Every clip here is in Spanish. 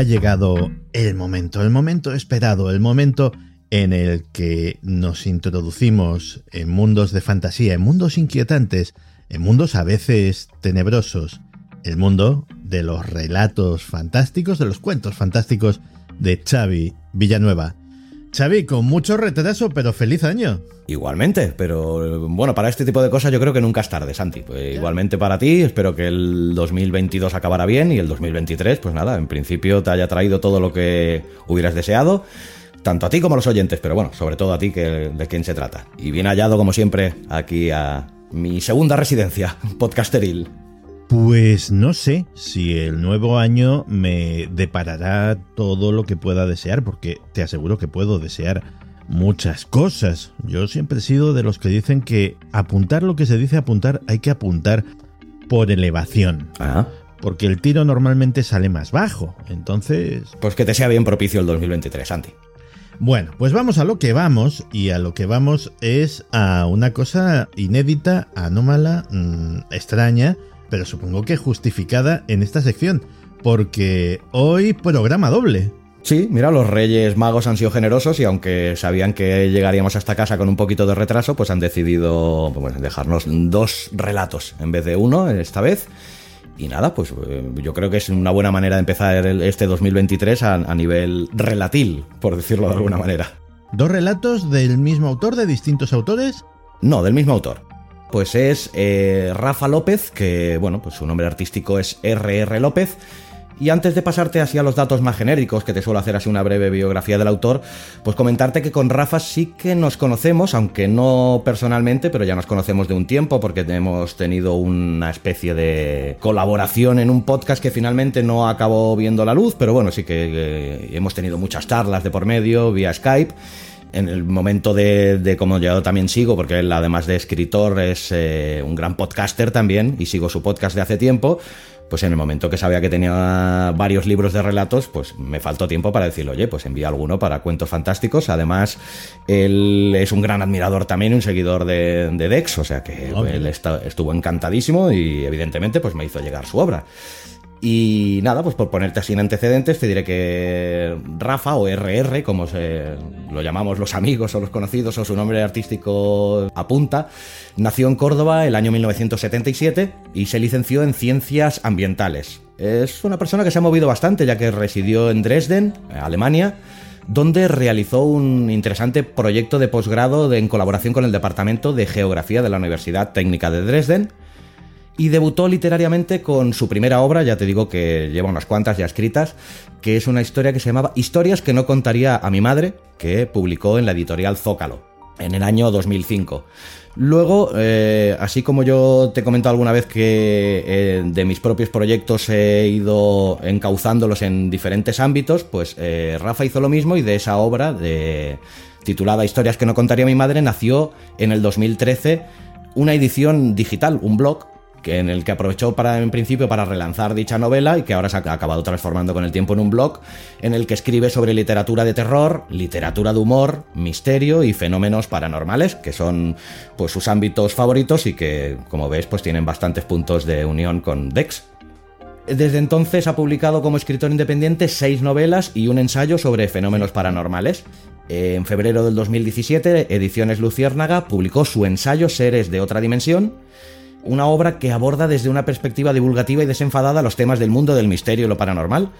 Ha llegado el momento, el momento esperado, el momento en el que nos introducimos en mundos de fantasía, en mundos inquietantes, en mundos a veces tenebrosos, el mundo de los relatos fantásticos, de los cuentos fantásticos de Xavi Villanueva. Xavi, con mucho retraso, pero feliz año. Igualmente, pero bueno, para este tipo de cosas yo creo que nunca es tarde, Santi. Pues igualmente para ti, espero que el 2022 acabará bien y el 2023, pues nada, en principio te haya traído todo lo que hubieras deseado, tanto a ti como a los oyentes, pero bueno, sobre todo a ti, que de quién se trata. Y bien hallado, como siempre, aquí a mi segunda residencia, podcasteril. Pues no sé si el nuevo año me deparará todo lo que pueda desear, porque te aseguro que puedo desear muchas cosas. Yo siempre he sido de los que dicen que apuntar lo que se dice apuntar hay que apuntar por elevación. Ah. Porque el tiro normalmente sale más bajo. Entonces... Pues que te sea bien propicio el 2023, Santi. Bueno, pues vamos a lo que vamos y a lo que vamos es a una cosa inédita, anómala, mmm, extraña pero supongo que justificada en esta sección, porque hoy programa doble. Sí, mira, los Reyes Magos han sido generosos y aunque sabían que llegaríamos a esta casa con un poquito de retraso, pues han decidido pues, dejarnos dos relatos en vez de uno esta vez. Y nada, pues eh, yo creo que es una buena manera de empezar este 2023 a, a nivel relatil, por decirlo de alguna manera. ¿Dos relatos del mismo autor, de distintos autores? No, del mismo autor pues es eh, Rafa López, que bueno, pues su nombre artístico es RR López. Y antes de pasarte así a los datos más genéricos, que te suelo hacer así una breve biografía del autor, pues comentarte que con Rafa sí que nos conocemos, aunque no personalmente, pero ya nos conocemos de un tiempo, porque hemos tenido una especie de colaboración en un podcast que finalmente no acabó viendo la luz, pero bueno, sí que eh, hemos tenido muchas charlas de por medio, vía Skype en el momento de, como yo también sigo, porque él además de escritor es eh, un gran podcaster también, y sigo su podcast de hace tiempo, pues en el momento que sabía que tenía varios libros de relatos, pues me faltó tiempo para decirle, oye, pues envía alguno para cuentos fantásticos. Además, él es un gran admirador también, un seguidor de, Dex, o sea que él estuvo encantadísimo y evidentemente pues me hizo llegar su obra. Y nada, pues por ponerte así en antecedentes, te diré que Rafa o RR, como se lo llamamos los amigos o los conocidos o su nombre artístico apunta, nació en Córdoba el año 1977 y se licenció en Ciencias Ambientales. Es una persona que se ha movido bastante ya que residió en Dresden, Alemania, donde realizó un interesante proyecto de posgrado en colaboración con el Departamento de Geografía de la Universidad Técnica de Dresden y debutó literariamente con su primera obra, ya te digo que lleva unas cuantas ya escritas, que es una historia que se llamaba Historias que no contaría a mi madre, que publicó en la editorial Zócalo, en el año 2005. Luego, eh, así como yo te he comentado alguna vez que eh, de mis propios proyectos he ido encauzándolos en diferentes ámbitos, pues eh, Rafa hizo lo mismo y de esa obra titulada Historias que no contaría mi madre nació en el 2013 una edición digital, un blog, que en el que aprovechó en principio para relanzar dicha novela y que ahora se ha acabado transformando con el tiempo en un blog en el que escribe sobre literatura de terror, literatura de humor, misterio y fenómenos paranormales, que son pues sus ámbitos favoritos y que, como ves, pues tienen bastantes puntos de unión con Dex. Desde entonces ha publicado como escritor independiente seis novelas y un ensayo sobre fenómenos paranormales. En febrero del 2017, Ediciones Luciérnaga publicó su ensayo Seres de otra dimensión, una obra que aborda desde una perspectiva divulgativa y desenfadada los temas del mundo del misterio y lo paranormal.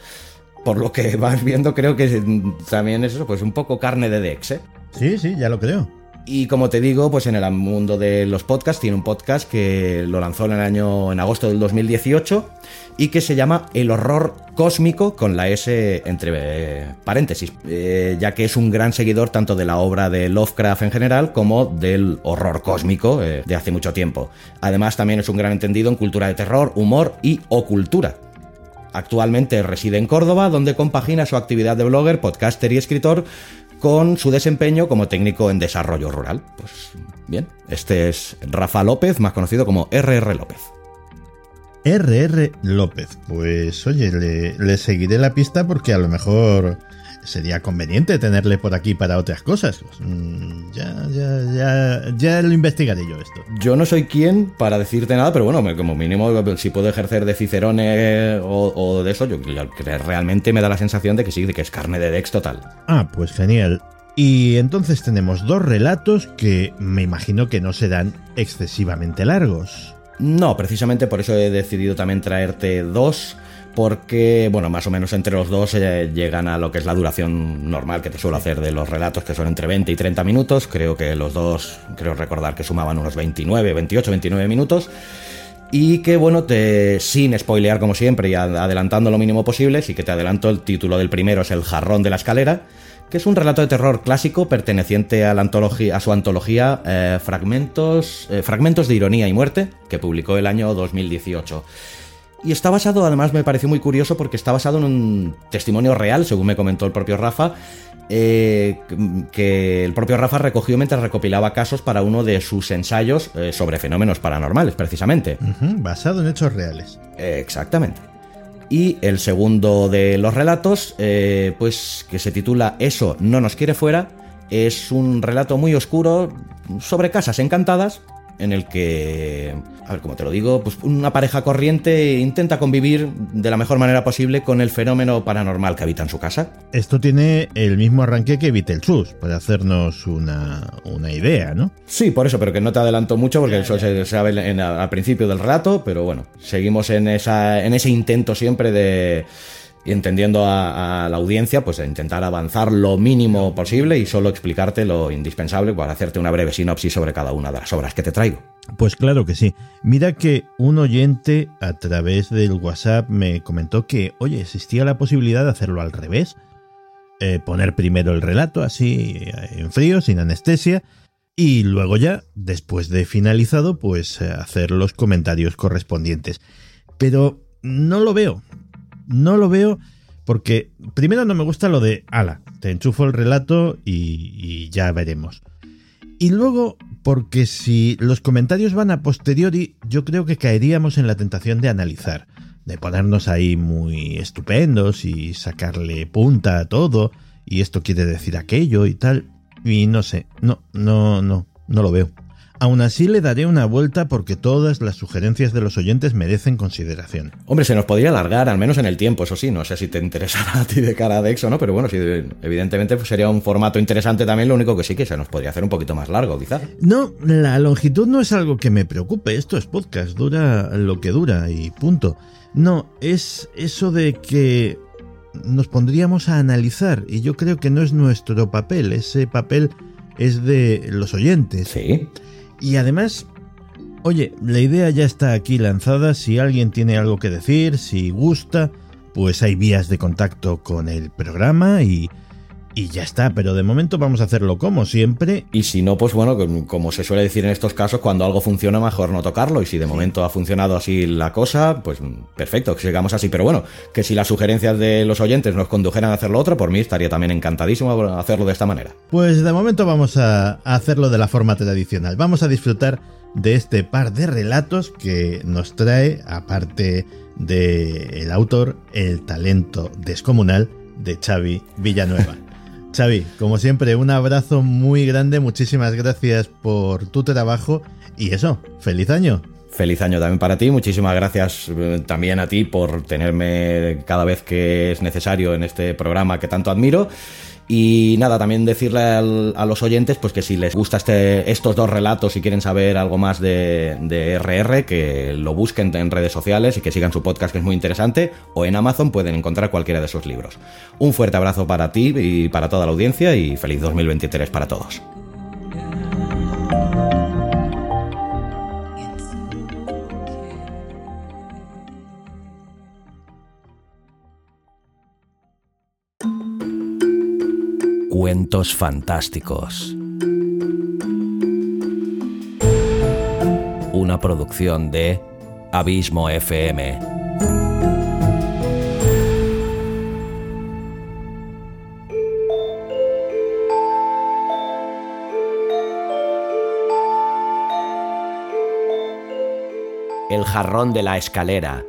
Por lo que vas viendo, creo que también es eso, pues un poco carne de Dex, ¿eh? Sí, sí, ya lo creo. Y como te digo, pues en el mundo de los podcasts tiene un podcast que lo lanzó en el año en agosto del 2018 y que se llama El horror cósmico con la S entre paréntesis, eh, ya que es un gran seguidor tanto de la obra de Lovecraft en general como del horror cósmico eh, de hace mucho tiempo. Además también es un gran entendido en cultura de terror, humor y ocultura. Actualmente reside en Córdoba, donde compagina su actividad de blogger, podcaster y escritor con su desempeño como técnico en desarrollo rural. Pues bien, este es Rafa López, más conocido como RR López. RR López, pues oye, le, seguiré la pista porque a lo mejor sería conveniente tenerle por aquí para otras cosas. Mm, ya, ya, ya, ya lo investigaré yo esto. Yo no soy quien para decirte nada, pero bueno, como mínimo, si puedo ejercer de Cicerone o, de eso, yo, realmente me da la sensación de que sí, de que es carne de Dex total. Ah, pues genial. Y entonces tenemos dos relatos que me imagino que no serán excesivamente largos. No, precisamente por eso he decidido también traerte dos porque, bueno, más o menos entre los dos eh, llegan a lo que es la duración normal que te suelo hacer de los relatos, que son entre 20 y 30 minutos. Creo que los dos, creo recordar que sumaban unos 29, 28, 29 minutos. Y que, bueno, te, sin spoilear como siempre y adelantando lo mínimo posible, sí que te adelanto, el título del primero es El jarrón de la escalera, que es un relato de terror clásico perteneciente a, la antología, a su antología eh, Fragmentos, eh, Fragmentos de Ironía y Muerte, que publicó el año 2018. Y está basado, además me pareció muy curioso porque está basado en un testimonio real, según me comentó el propio Rafa, eh, que el propio Rafa recogió mientras recopilaba casos para uno de sus ensayos eh, sobre fenómenos paranormales, precisamente. basado en hechos reales. exactamente. Y el segundo de los relatos, eh, pues que se titula Eso no nos quiere fuera, es un relato muy oscuro sobre casas encantadas en el que, a ver cómo te lo digo, pues una pareja corriente intenta convivir de la mejor manera posible con el fenómeno paranormal que habita en su casa. Esto tiene el mismo arranque que Beetlejuice, para hacernos una, idea, ¿no? Sí, por eso, pero que no te adelanto mucho porque eso se sabe al principio del relato, pero bueno, seguimos en, esa, en ese intento siempre de y entendiendo a, la audiencia, pues intentar avanzar lo mínimo posible y solo explicarte lo indispensable para hacerte una breve sinopsis sobre cada una de las obras que te traigo. Pues claro que sí. Mira que un oyente a través del WhatsApp me comentó que, oye, existía la posibilidad de hacerlo al revés. Eh, poner primero el relato así en frío, sin anestesia, y luego ya, después de finalizado, pues eh, hacer los comentarios correspondientes. Pero no lo veo. No lo veo porque primero no me gusta lo de, ala, te enchufo el relato y, ya veremos. Y luego porque si los comentarios van a posteriori, yo creo que caeríamos en la tentación de analizar, de ponernos ahí muy estupendos y sacarle punta a todo, y esto quiere decir aquello y tal. Y no sé, no, no, no, no lo veo. Aún así le daré una vuelta porque todas las sugerencias de los oyentes merecen consideración. Hombre, se nos podría alargar, al menos en el tiempo, eso sí, no sé si te interesará a ti de cara de Exo, ¿no? Pero bueno, sí, evidentemente pues, sería un formato interesante también, lo único que sí que se nos podría hacer un poquito más largo, quizás. No, la longitud no es algo que me preocupe, esto es podcast, dura lo que dura y punto. No, es eso de que nos pondríamos a analizar y yo creo que no es nuestro papel, ese papel es de los oyentes. Sí. Y además, oye, la idea ya está aquí lanzada, si alguien tiene algo que decir, si gusta, pues hay vías de contacto con el programa y, y ya está, pero de momento vamos a hacerlo como siempre. Y si no, pues bueno, como se suele decir en estos casos, cuando algo funciona mejor no tocarlo y si de momento ha funcionado así la cosa, pues perfecto, que sigamos así. Pero bueno, que si las sugerencias de los oyentes nos condujeran a hacerlo otro, por mí estaría también encantadísimo hacerlo de esta manera. Pues de momento vamos a hacerlo de la forma tradicional. Vamos a disfrutar de este par de relatos que nos trae, aparte del autor, el talento descomunal de Xavi Villanueva. Xavi, como siempre, un abrazo muy grande, muchísimas gracias por tu trabajo y eso, feliz año. Feliz año también para ti, muchísimas gracias eh, también a ti por tenerme cada vez que es necesario en este programa que tanto admiro y nada, también decirle a los oyentes pues que si les gusta este, estos dos relatos y quieren saber algo más de, de, RR, que lo busquen en redes sociales y que sigan su podcast que es muy interesante, o en Amazon pueden encontrar cualquiera de sus libros. Un fuerte abrazo para ti y para toda la audiencia y feliz 2023 para todos. Momentos fantásticos. Una producción de Abismo FM. El jarrón de la escalera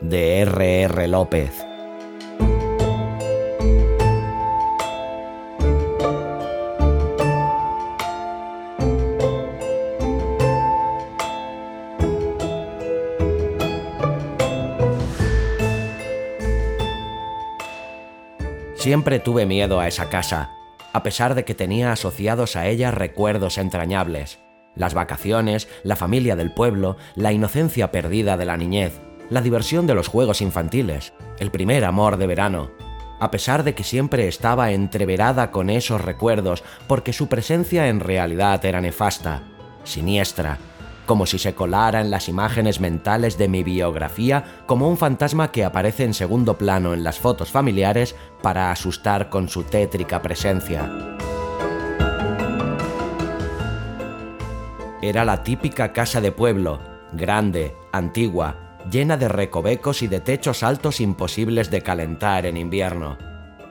de R.R. R. López. Siempre tuve miedo a esa casa, a pesar de que tenía asociados a ella recuerdos entrañables. Las vacaciones, la familia del pueblo, la inocencia perdida de la niñez, la diversión de los juegos infantiles, el primer amor de verano. A pesar de que siempre estaba entreverada con esos recuerdos, porque su presencia en realidad era nefasta, siniestra, como si se colara en las imágenes mentales de mi biografía como un fantasma que aparece en segundo plano en las fotos familiares para asustar con su tétrica presencia. Era la típica casa de pueblo, grande, antigua, llena de recovecos y de techos altos imposibles de calentar en invierno.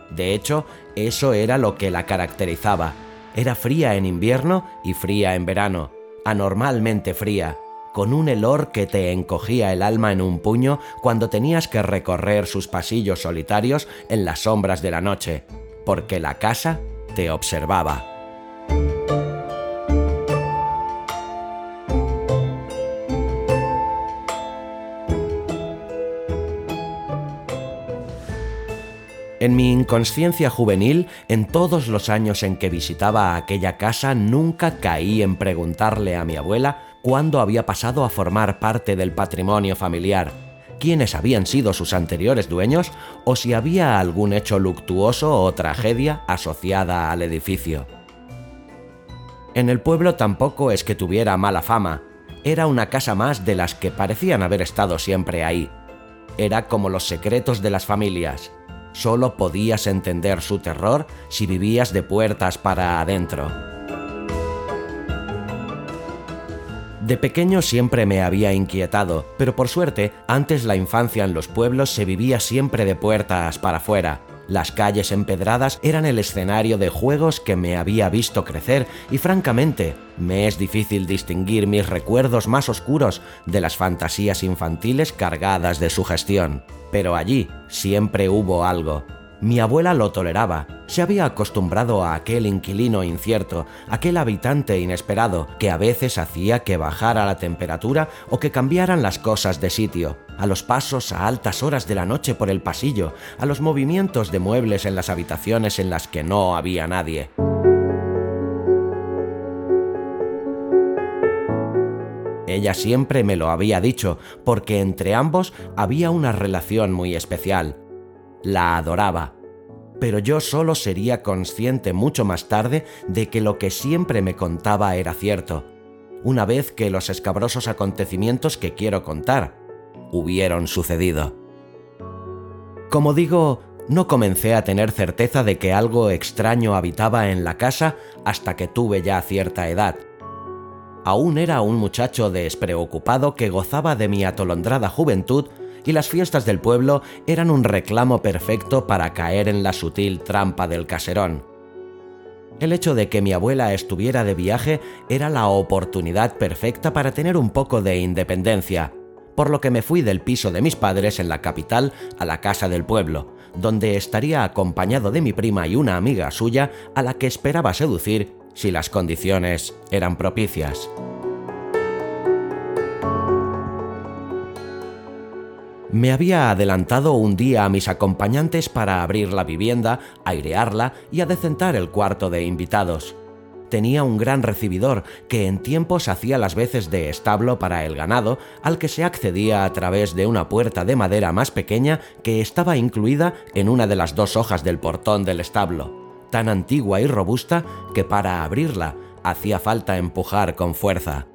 De hecho, eso era lo que la caracterizaba. Era fría en invierno y fría en verano anormalmente fría, con un helor que te encogía el alma en un puño cuando tenías que recorrer sus pasillos solitarios en las sombras de la noche, porque la casa te observaba. En mi inconsciencia juvenil, en todos los años en que visitaba aquella casa, nunca caí en preguntarle a mi abuela cuándo había pasado a formar parte del patrimonio familiar, quiénes habían sido sus anteriores dueños o si había algún hecho luctuoso o tragedia asociada al edificio. En el pueblo tampoco es que tuviera mala fama, era una casa más de las que parecían haber estado siempre ahí. Era como los secretos de las familias, Solo podías entender su terror si vivías de puertas para adentro. De pequeño siempre me había inquietado, pero por suerte, antes la infancia en los pueblos se vivía siempre de puertas para afuera. Las calles empedradas eran el escenario de juegos que me había visto crecer y francamente me es difícil distinguir mis recuerdos más oscuros de las fantasías infantiles cargadas de sugestión. Pero allí siempre hubo algo. Mi abuela lo toleraba, se había acostumbrado a aquel inquilino incierto, aquel habitante inesperado, que a veces hacía que bajara la temperatura o que cambiaran las cosas de sitio, a los pasos a altas horas de la noche por el pasillo, a los movimientos de muebles en las habitaciones en las que no había nadie. Ella siempre me lo había dicho, porque entre ambos había una relación muy especial. La adoraba. Pero yo solo sería consciente mucho más tarde de que lo que siempre me contaba era cierto, una vez que los escabrosos acontecimientos que quiero contar hubieron sucedido. Como digo, no comencé a tener certeza de que algo extraño habitaba en la casa hasta que tuve ya cierta edad aún era un muchacho despreocupado que gozaba de mi atolondrada juventud y las fiestas del pueblo eran un reclamo perfecto para caer en la sutil trampa del caserón. El hecho de que mi abuela estuviera de viaje era la oportunidad perfecta para tener un poco de independencia, por lo que me fui del piso de mis padres en la capital a la casa del pueblo, donde estaría acompañado de mi prima y una amiga suya a la que esperaba seducir si las condiciones eran propicias. Me había adelantado un día a mis acompañantes para abrir la vivienda, airearla y adecentar el cuarto de invitados. Tenía un gran recibidor que en tiempos hacía las veces de establo para el ganado, al que se accedía a través de una puerta de madera más pequeña que estaba incluida en una de las dos hojas del portón del establo tan antigua y robusta que para abrirla hacía falta empujar con fuerza.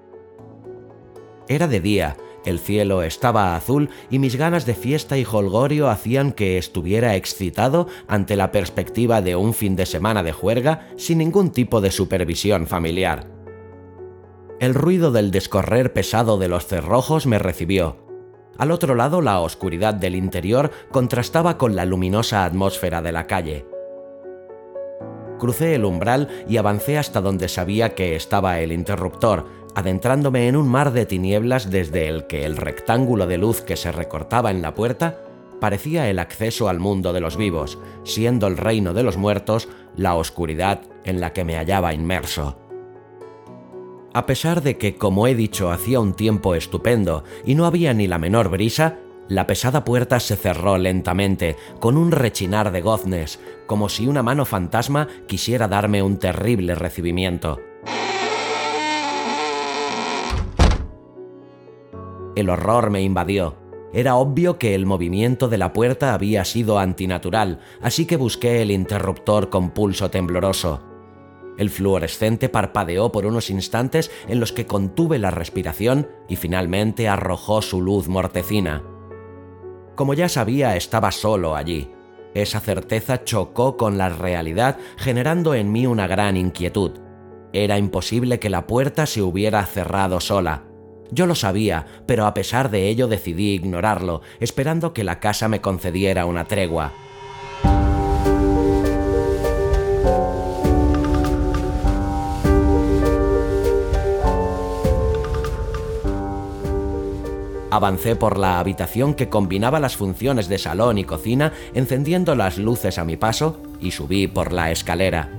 Era de día El cielo estaba azul y mis ganas de fiesta y holgorio hacían que estuviera excitado ante la perspectiva de un fin de semana de juerga sin ningún tipo de supervisión familiar. El ruido del descorrer pesado de los cerrojos me recibió. Al otro lado la oscuridad del interior contrastaba con la luminosa atmósfera de la calle. Crucé el umbral y avancé hasta donde sabía que estaba el interruptor, adentrándome en un mar de tinieblas desde el que el rectángulo de luz que se recortaba en la puerta parecía el acceso al mundo de los vivos, siendo el reino de los muertos la oscuridad en la que me hallaba inmerso. A pesar de que, como he dicho, hacía un tiempo estupendo y no había ni la menor brisa, la pesada puerta se cerró lentamente, con un rechinar de goznes, como si una mano fantasma quisiera darme un terrible recibimiento. El horror me invadió. Era obvio que el movimiento de la puerta había sido antinatural, así que busqué el interruptor con pulso tembloroso. El fluorescente parpadeó por unos instantes en los que contuve la respiración y finalmente arrojó su luz mortecina. Como ya sabía, estaba solo allí. Esa certeza chocó con la realidad, generando en mí una gran inquietud. Era imposible que la puerta se hubiera cerrado sola. Yo lo sabía, pero a pesar de ello decidí ignorarlo, esperando que la casa me concediera una tregua. Avancé por la habitación que combinaba las funciones de salón y cocina, encendiendo las luces a mi paso, y subí por la escalera.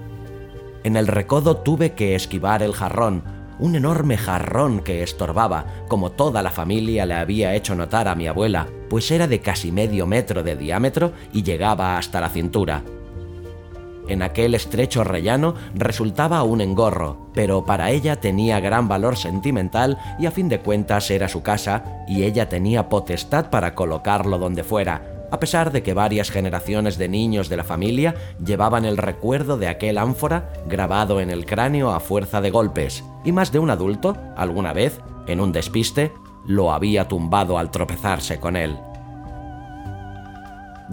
En el recodo tuve que esquivar el jarrón, un enorme jarrón que estorbaba, como toda la familia le había hecho notar a mi abuela, pues era de casi medio metro de diámetro y llegaba hasta la cintura. En aquel estrecho rellano resultaba un engorro, pero para ella tenía gran valor sentimental y a fin de cuentas era su casa y ella tenía potestad para colocarlo donde fuera, a pesar de que varias generaciones de niños de la familia llevaban el recuerdo de aquel ánfora grabado en el cráneo a fuerza de golpes, y más de un adulto, alguna vez, en un despiste, lo había tumbado al tropezarse con él.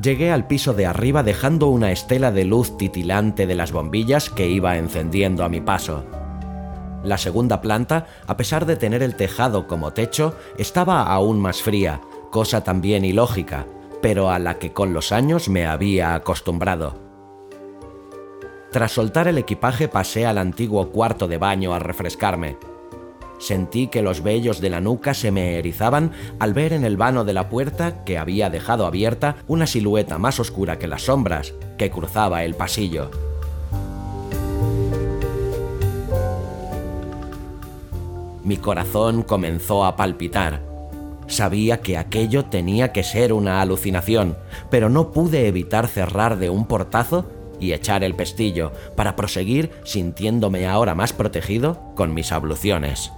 Llegué al piso de arriba dejando una estela de luz titilante de las bombillas que iba encendiendo a mi paso. La segunda planta, a pesar de tener el tejado como techo, estaba aún más fría, cosa también ilógica, pero a la que con los años me había acostumbrado. Tras soltar el equipaje pasé al antiguo cuarto de baño a refrescarme. Sentí que los vellos de la nuca se me erizaban al ver en el vano de la puerta que había dejado abierta una silueta más oscura que las sombras que cruzaba el pasillo. Mi corazón comenzó a palpitar. Sabía que aquello tenía que ser una alucinación, pero no pude evitar cerrar de un portazo y echar el pestillo para proseguir sintiéndome ahora más protegido con mis abluciones.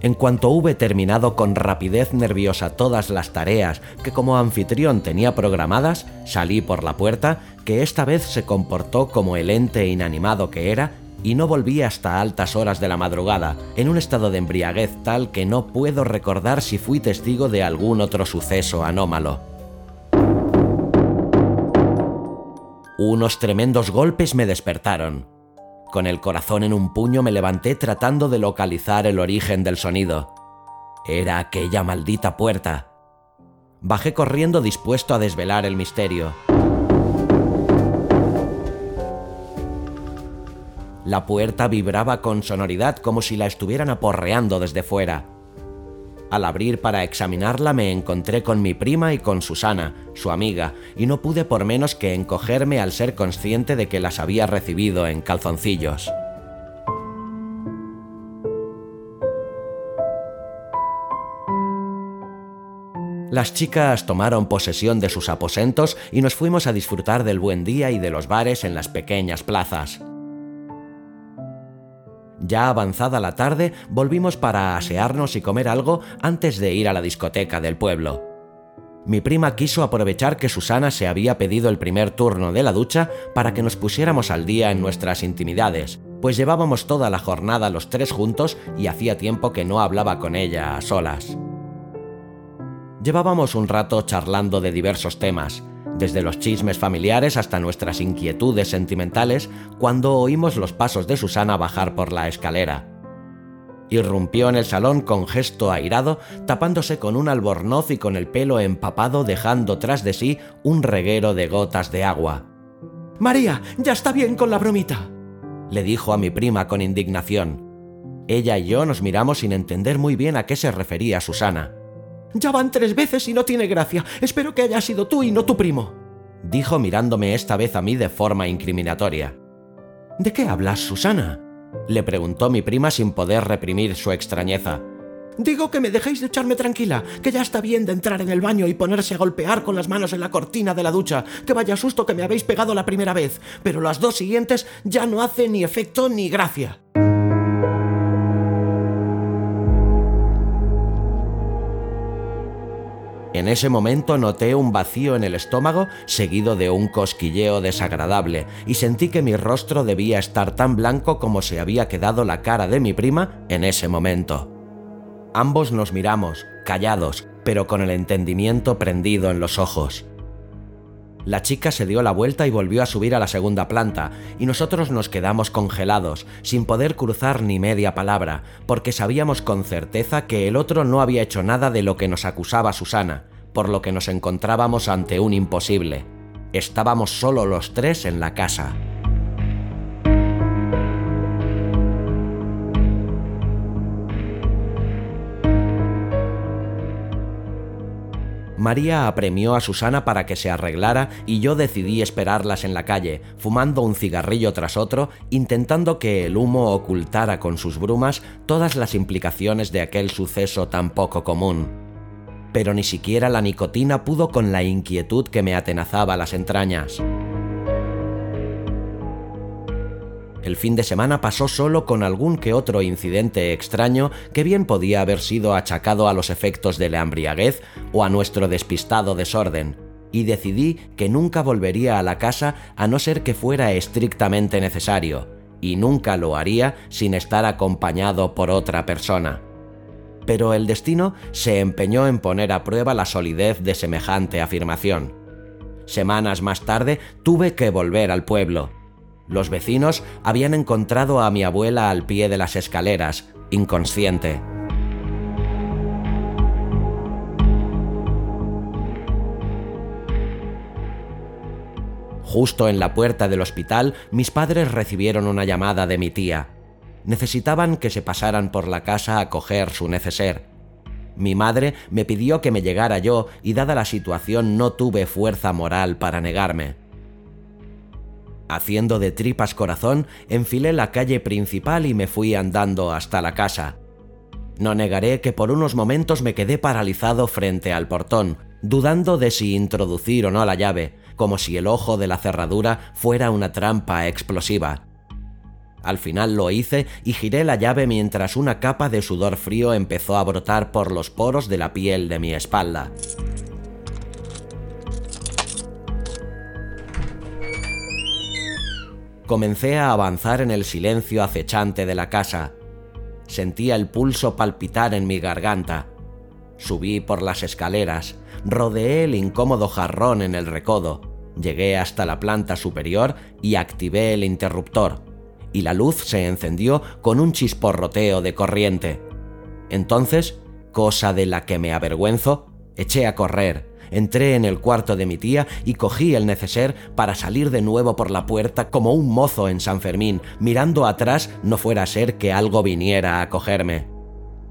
En cuanto hube terminado con rapidez nerviosa todas las tareas que como anfitrión tenía programadas, salí por la puerta, que esta vez se comportó como el ente inanimado que era, y no volví hasta altas horas de la madrugada, en un estado de embriaguez tal que no puedo recordar si fui testigo de algún otro suceso anómalo. Unos tremendos golpes me despertaron. Con el corazón en un puño me levanté tratando de localizar el origen del sonido. Era aquella maldita puerta. Bajé corriendo dispuesto a desvelar el misterio. La puerta vibraba con sonoridad como si la estuvieran aporreando desde fuera. Al abrir para examinarla me encontré con mi prima y con Susana, su amiga, y no pude por menos que encogerme al ser consciente de que las había recibido en calzoncillos. Las chicas tomaron posesión de sus aposentos y nos fuimos a disfrutar del buen día y de los bares en las pequeñas plazas. Ya avanzada la tarde, volvimos para asearnos y comer algo antes de ir a la discoteca del pueblo. Mi prima quiso aprovechar que Susana se había pedido el primer turno de la ducha para que nos pusiéramos al día en nuestras intimidades, pues llevábamos toda la jornada los tres juntos y hacía tiempo que no hablaba con ella a solas. Llevábamos un rato charlando de diversos temas, desde los chismes familiares hasta nuestras inquietudes sentimentales, cuando oímos los pasos de Susana bajar por la escalera. Irrumpió en el salón con gesto airado, tapándose con un albornoz y con el pelo empapado, dejando tras de sí un reguero de gotas de agua. María, ya está bien con la bromita, le dijo a mi prima con indignación. Ella y yo nos miramos sin entender muy bien a qué se refería Susana. Ya van tres veces y no tiene gracia. Espero que haya sido tú y no tu primo. Dijo mirándome esta vez a mí de forma incriminatoria. ¿De qué hablas, Susana? Le preguntó mi prima sin poder reprimir su extrañeza. Digo que me dejéis de echarme tranquila, que ya está bien de entrar en el baño y ponerse a golpear con las manos en la cortina de la ducha, que vaya susto que me habéis pegado la primera vez, pero las dos siguientes ya no hacen ni efecto ni gracia. En ese momento noté un vacío en el estómago seguido de un cosquilleo desagradable y sentí que mi rostro debía estar tan blanco como se había quedado la cara de mi prima en ese momento. Ambos nos miramos, callados, pero con el entendimiento prendido en los ojos. La chica se dio la vuelta y volvió a subir a la segunda planta, y nosotros nos quedamos congelados, sin poder cruzar ni media palabra, porque sabíamos con certeza que el otro no había hecho nada de lo que nos acusaba Susana, por lo que nos encontrábamos ante un imposible. Estábamos solo los tres en la casa. María apremió a Susana para que se arreglara y yo decidí esperarlas en la calle, fumando un cigarrillo tras otro, intentando que el humo ocultara con sus brumas todas las implicaciones de aquel suceso tan poco común. Pero ni siquiera la nicotina pudo con la inquietud que me atenazaba las entrañas. El fin de semana pasó solo con algún que otro incidente extraño que bien podía haber sido achacado a los efectos de la embriaguez o a nuestro despistado desorden, y decidí que nunca volvería a la casa a no ser que fuera estrictamente necesario, y nunca lo haría sin estar acompañado por otra persona. Pero el destino se empeñó en poner a prueba la solidez de semejante afirmación. Semanas más tarde tuve que volver al pueblo, los vecinos habían encontrado a mi abuela al pie de las escaleras, inconsciente. Justo en la puerta del hospital, mis padres recibieron una llamada de mi tía. Necesitaban que se pasaran por la casa a coger su neceser. Mi madre me pidió que me llegara yo y dada la situación no tuve fuerza moral para negarme. Haciendo de tripas corazón, enfilé la calle principal y me fui andando hasta la casa. No negaré que por unos momentos me quedé paralizado frente al portón, dudando de si introducir o no la llave, como si el ojo de la cerradura fuera una trampa explosiva. Al final lo hice y giré la llave mientras una capa de sudor frío empezó a brotar por los poros de la piel de mi espalda. Comencé a avanzar en el silencio acechante de la casa. Sentía el pulso palpitar en mi garganta. Subí por las escaleras, rodeé el incómodo jarrón en el recodo, llegué hasta la planta superior y activé el interruptor, y la luz se encendió con un chisporroteo de corriente. Entonces, cosa de la que me avergüenzo, eché a correr, Entré en el cuarto de mi tía y cogí el neceser para salir de nuevo por la puerta como un mozo en San Fermín, mirando atrás no fuera a ser que algo viniera a cogerme.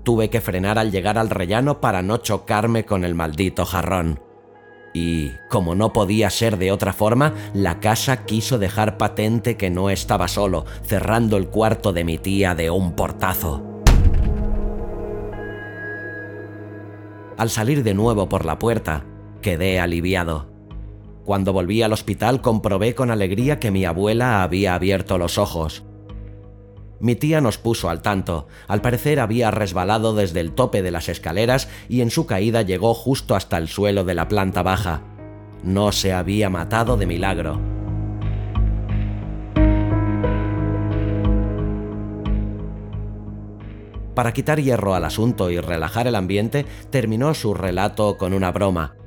Tuve que frenar al llegar al rellano para no chocarme con el maldito jarrón. Y, como no podía ser de otra forma, la casa quiso dejar patente que no estaba solo, cerrando el cuarto de mi tía de un portazo. Al salir de nuevo por la puerta, Quedé aliviado. Cuando volví al hospital comprobé con alegría que mi abuela había abierto los ojos. Mi tía nos puso al tanto. Al parecer había resbalado desde el tope de las escaleras y en su caída llegó justo hasta el suelo de la planta baja. No se había matado de milagro. Para quitar hierro al asunto y relajar el ambiente, terminó su relato con una broma.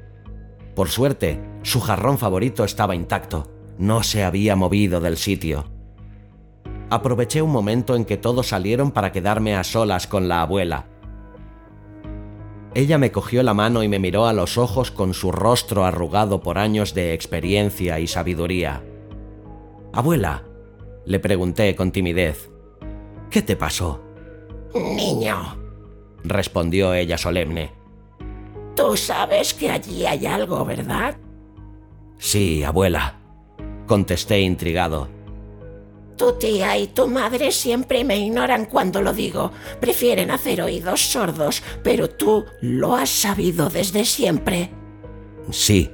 Por suerte, su jarrón favorito estaba intacto, no se había movido del sitio. Aproveché un momento en que todos salieron para quedarme a solas con la abuela. Ella me cogió la mano y me miró a los ojos con su rostro arrugado por años de experiencia y sabiduría. Abuela, le pregunté con timidez, ¿qué te pasó? Niño, respondió ella solemne. Tú sabes que allí hay algo, ¿verdad? Sí, abuela, contesté intrigado. Tu tía y tu madre siempre me ignoran cuando lo digo. Prefieren hacer oídos sordos, pero tú lo has sabido desde siempre. Sí,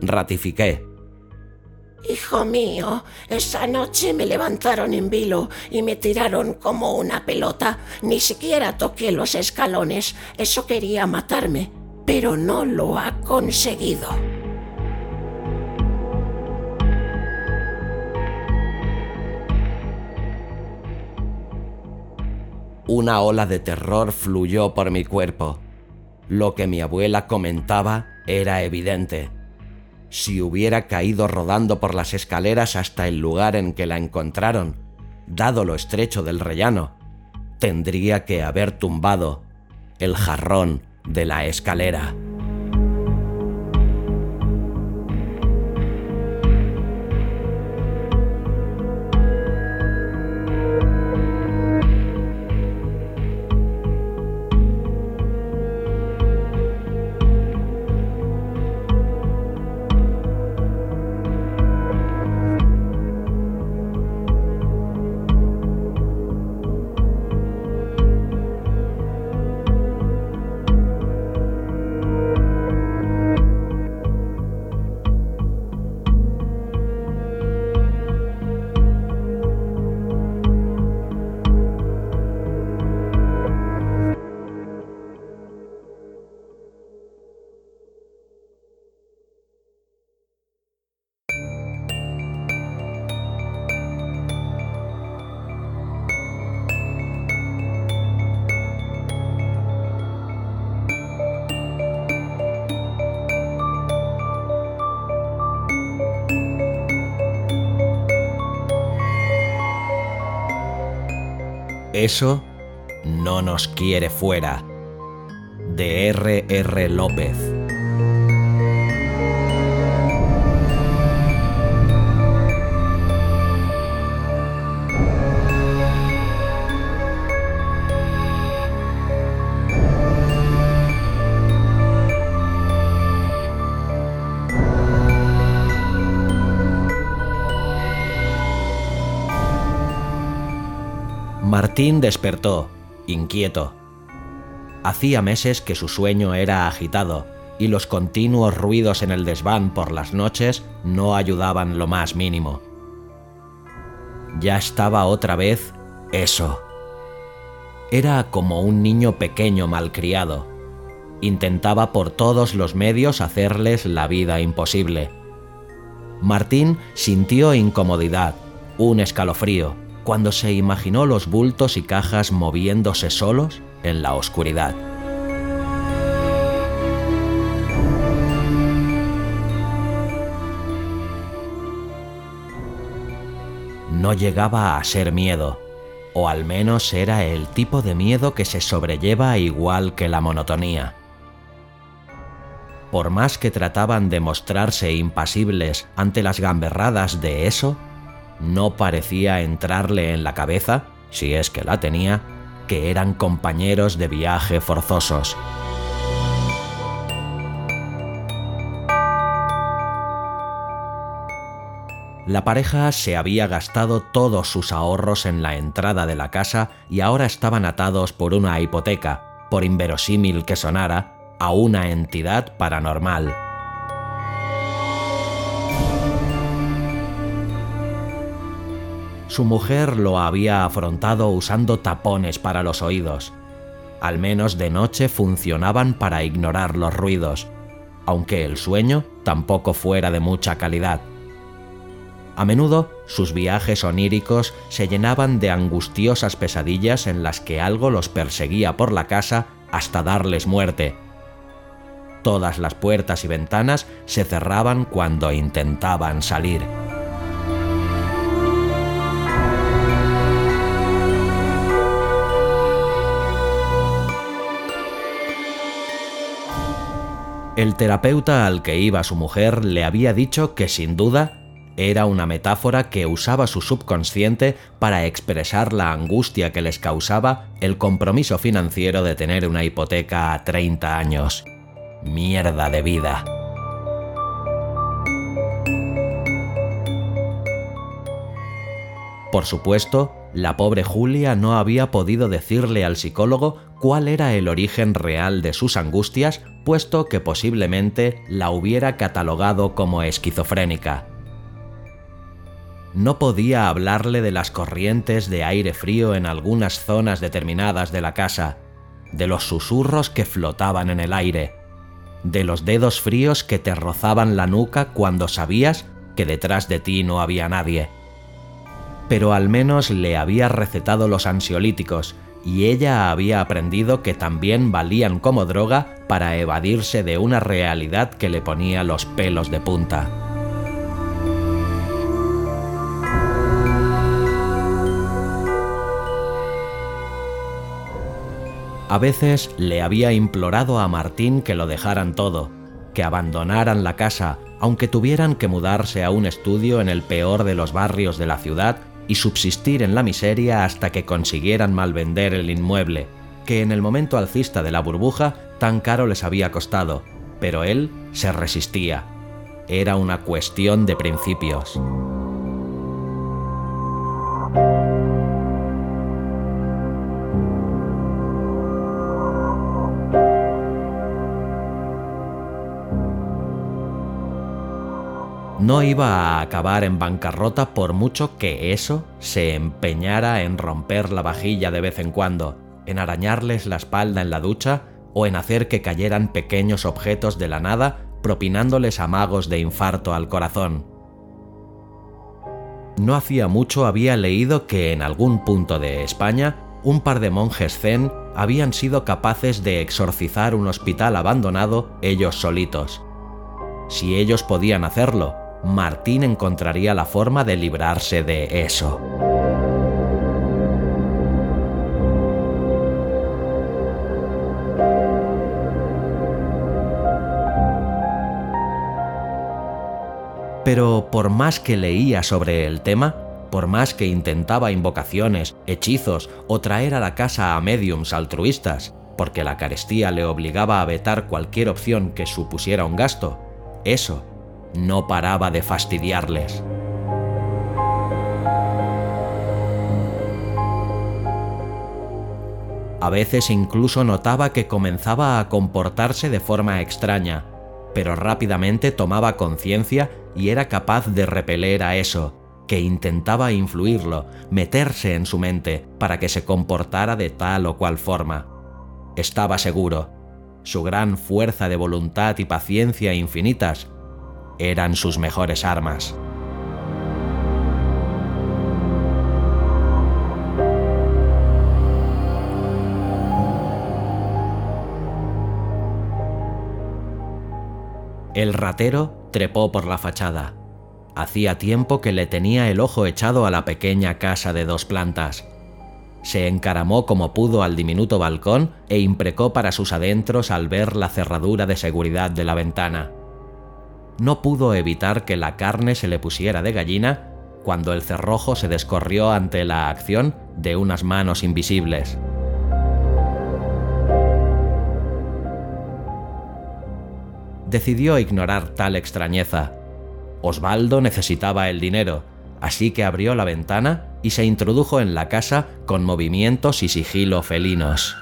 ratifiqué. Hijo mío, esa noche me levantaron en vilo y me tiraron como una pelota. Ni siquiera toqué los escalones. Eso quería matarme, pero no lo ha conseguido. Una ola de terror fluyó por mi cuerpo. Lo que mi abuela comentaba era evidente. Si hubiera caído rodando por las escaleras hasta el lugar en que la encontraron, dado lo estrecho del rellano, tendría que haber tumbado el jarrón de la escalera. Eso no nos quiere fuera. De R. R. López. Martín despertó, inquieto. Hacía meses que su sueño era agitado y los continuos ruidos en el desván por las noches no ayudaban lo más mínimo. Ya estaba otra vez eso. Era como un niño pequeño malcriado. Intentaba por todos los medios hacerles la vida imposible. Martín sintió incomodidad, un escalofrío, cuando se imaginó los bultos y cajas moviéndose solos en la oscuridad. No llegaba a ser miedo, o al menos era el tipo de miedo que se sobrelleva igual que la monotonía. Por más que trataban de mostrarse impasibles ante las gamberradas de eso, no parecía entrarle en la cabeza, si es que la tenía, que eran compañeros de viaje forzosos. La pareja se había gastado todos sus ahorros en la entrada de la casa y ahora estaban atados por una hipoteca, por inverosímil que sonara, a una entidad paranormal. Su mujer lo había afrontado usando tapones para los oídos. Al menos de noche funcionaban para ignorar los ruidos, aunque el sueño tampoco fuera de mucha calidad. A menudo sus viajes oníricos se llenaban de angustiosas pesadillas en las que algo los perseguía por la casa hasta darles muerte. Todas las puertas y ventanas se cerraban cuando intentaban salir. El terapeuta al que iba su mujer le había dicho que sin duda era una metáfora que usaba su subconsciente para expresar la angustia que les causaba el compromiso financiero de tener una hipoteca a 30 años. Mierda de vida. Por supuesto, la pobre Julia no había podido decirle al psicólogo cuál era el origen real de sus angustias puesto que posiblemente la hubiera catalogado como esquizofrénica. No podía hablarle de las corrientes de aire frío en algunas zonas determinadas de la casa, de los susurros que flotaban en el aire, de los dedos fríos que te rozaban la nuca cuando sabías que detrás de ti no había nadie. Pero al menos le había recetado los ansiolíticos y ella había aprendido que también valían como droga para evadirse de una realidad que le ponía los pelos de punta. A veces le había implorado a Martín que lo dejaran todo, que abandonaran la casa, aunque tuvieran que mudarse a un estudio en el peor de los barrios de la ciudad y subsistir en la miseria hasta que consiguieran malvender el inmueble, que en el momento alcista de la burbuja tan caro les había costado, pero él se resistía. Era una cuestión de principios. No iba a acabar en bancarrota por mucho que eso se empeñara en romper la vajilla de vez en cuando, en arañarles la espalda en la ducha o en hacer que cayeran pequeños objetos de la nada propinándoles amagos de infarto al corazón. No hacía mucho había leído que en algún punto de España un par de monjes zen habían sido capaces de exorcizar un hospital abandonado ellos solitos. Si ellos podían hacerlo, Martín encontraría la forma de librarse de eso. Pero por más que leía sobre el tema, por más que intentaba invocaciones, hechizos o traer a la casa a mediums altruistas, porque la carestía le obligaba a vetar cualquier opción que supusiera un gasto, eso no paraba de fastidiarles. A veces incluso notaba que comenzaba a comportarse de forma extraña, pero rápidamente tomaba conciencia y era capaz de repeler a eso, que intentaba influirlo, meterse en su mente para que se comportara de tal o cual forma. Estaba seguro, su gran fuerza de voluntad y paciencia infinitas eran sus mejores armas. El ratero trepó por la fachada. Hacía tiempo que le tenía el ojo echado a la pequeña casa de dos plantas. Se encaramó como pudo al diminuto balcón e imprecó para sus adentros al ver la cerradura de seguridad de la ventana no pudo evitar que la carne se le pusiera de gallina cuando el cerrojo se descorrió ante la acción de unas manos invisibles. Decidió ignorar tal extrañeza. Osvaldo necesitaba el dinero, así que abrió la ventana y se introdujo en la casa con movimientos y sigilo felinos.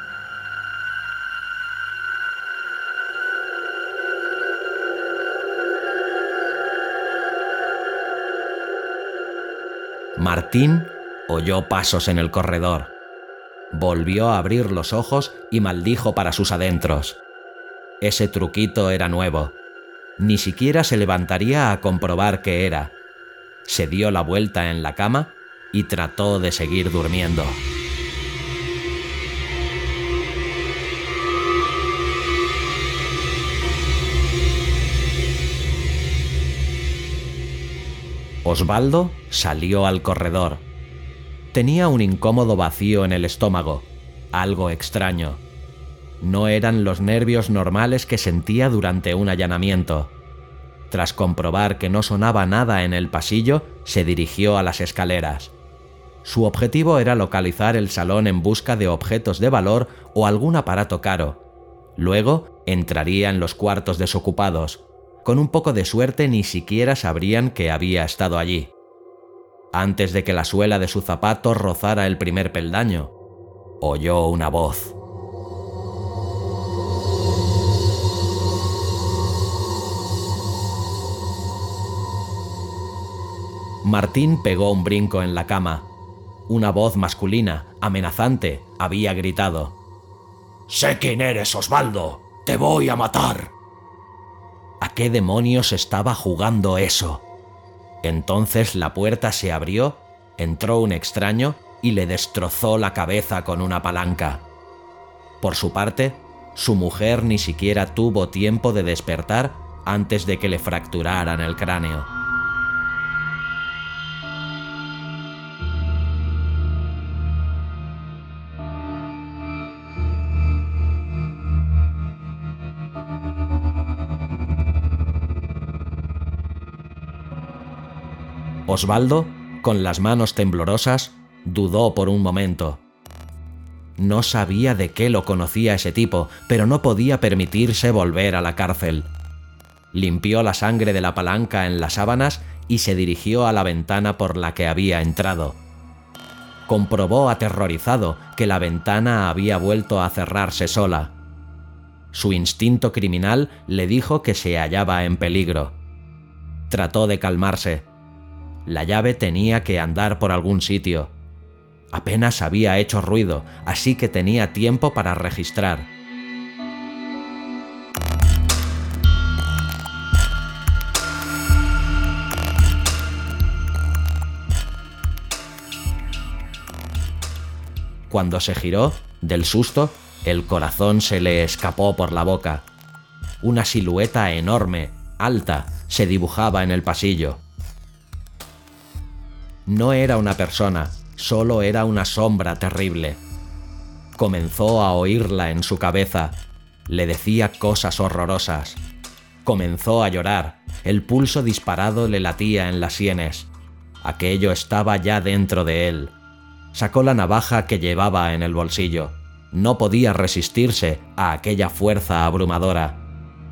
Martín oyó pasos en el corredor. Volvió a abrir los ojos y maldijo para sus adentros. Ese truquito era nuevo. Ni siquiera se levantaría a comprobar qué era. se dio la vuelta en la cama y trató de seguir durmiendo. Osvaldo salió al corredor. Tenía un incómodo vacío en el estómago, algo extraño. No eran los nervios normales que sentía durante un allanamiento. Tras comprobar que no sonaba nada en el pasillo, se dirigió a las escaleras. Su objetivo era localizar el salón en busca de objetos de valor o algún aparato caro. Luego entraría en los cuartos desocupados. Con un poco de suerte ni siquiera sabrían que había estado allí. Antes de que la suela de su zapato rozara el primer peldaño, oyó una voz. Martín pegó un brinco en la cama. Una voz masculina, amenazante, había gritado. Sé quién eres, Osvaldo. Te voy a matar. ¿A qué demonios estaba jugando eso? Entonces la puerta se abrió, entró un extraño y le destrozó la cabeza con una palanca. Por su parte, su mujer ni siquiera tuvo tiempo de despertar antes de que le fracturaran el cráneo. Osvaldo, con las manos temblorosas, dudó por un momento. No sabía de qué lo conocía ese tipo, pero no podía permitirse volver a la cárcel. Limpió la sangre de la palanca en las sábanas y se dirigió a la ventana por la que había entrado. Comprobó aterrorizado que la ventana había vuelto a cerrarse sola. Su instinto criminal le dijo que se hallaba en peligro. Trató de calmarse, la llave tenía que andar por algún sitio. Apenas había hecho ruido, así que tenía tiempo para registrar. Cuando se giró, del susto, el corazón se le escapó por la boca. Una silueta enorme, alta, se dibujaba en el pasillo. No era una persona, solo era una sombra terrible. Comenzó a oírla en su cabeza. Le decía cosas horrorosas. Comenzó a llorar. El pulso disparado le latía en las sienes. Aquello estaba ya dentro de él. Sacó la navaja que llevaba en el bolsillo. No podía resistirse a aquella fuerza abrumadora.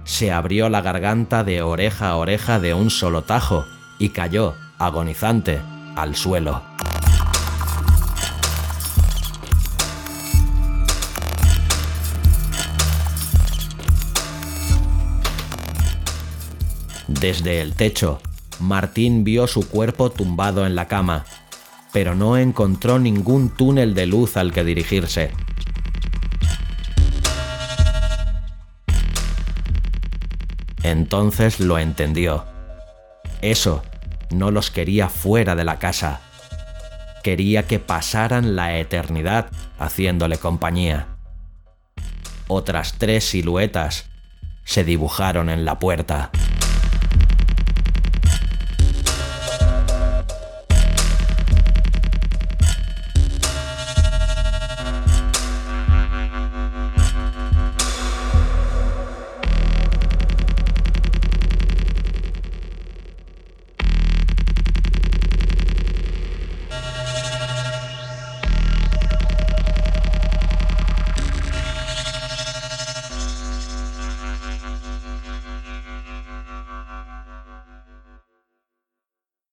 Se abrió la garganta de oreja a oreja de un solo tajo y cayó, agonizante, al suelo. Desde el techo, Martín vio su cuerpo tumbado en la cama, pero no encontró ningún túnel de luz al que dirigirse. Entonces lo entendió. Eso no los quería fuera de la casa. Quería que pasaran la eternidad haciéndole compañía. Otras tres siluetas se dibujaron en la puerta.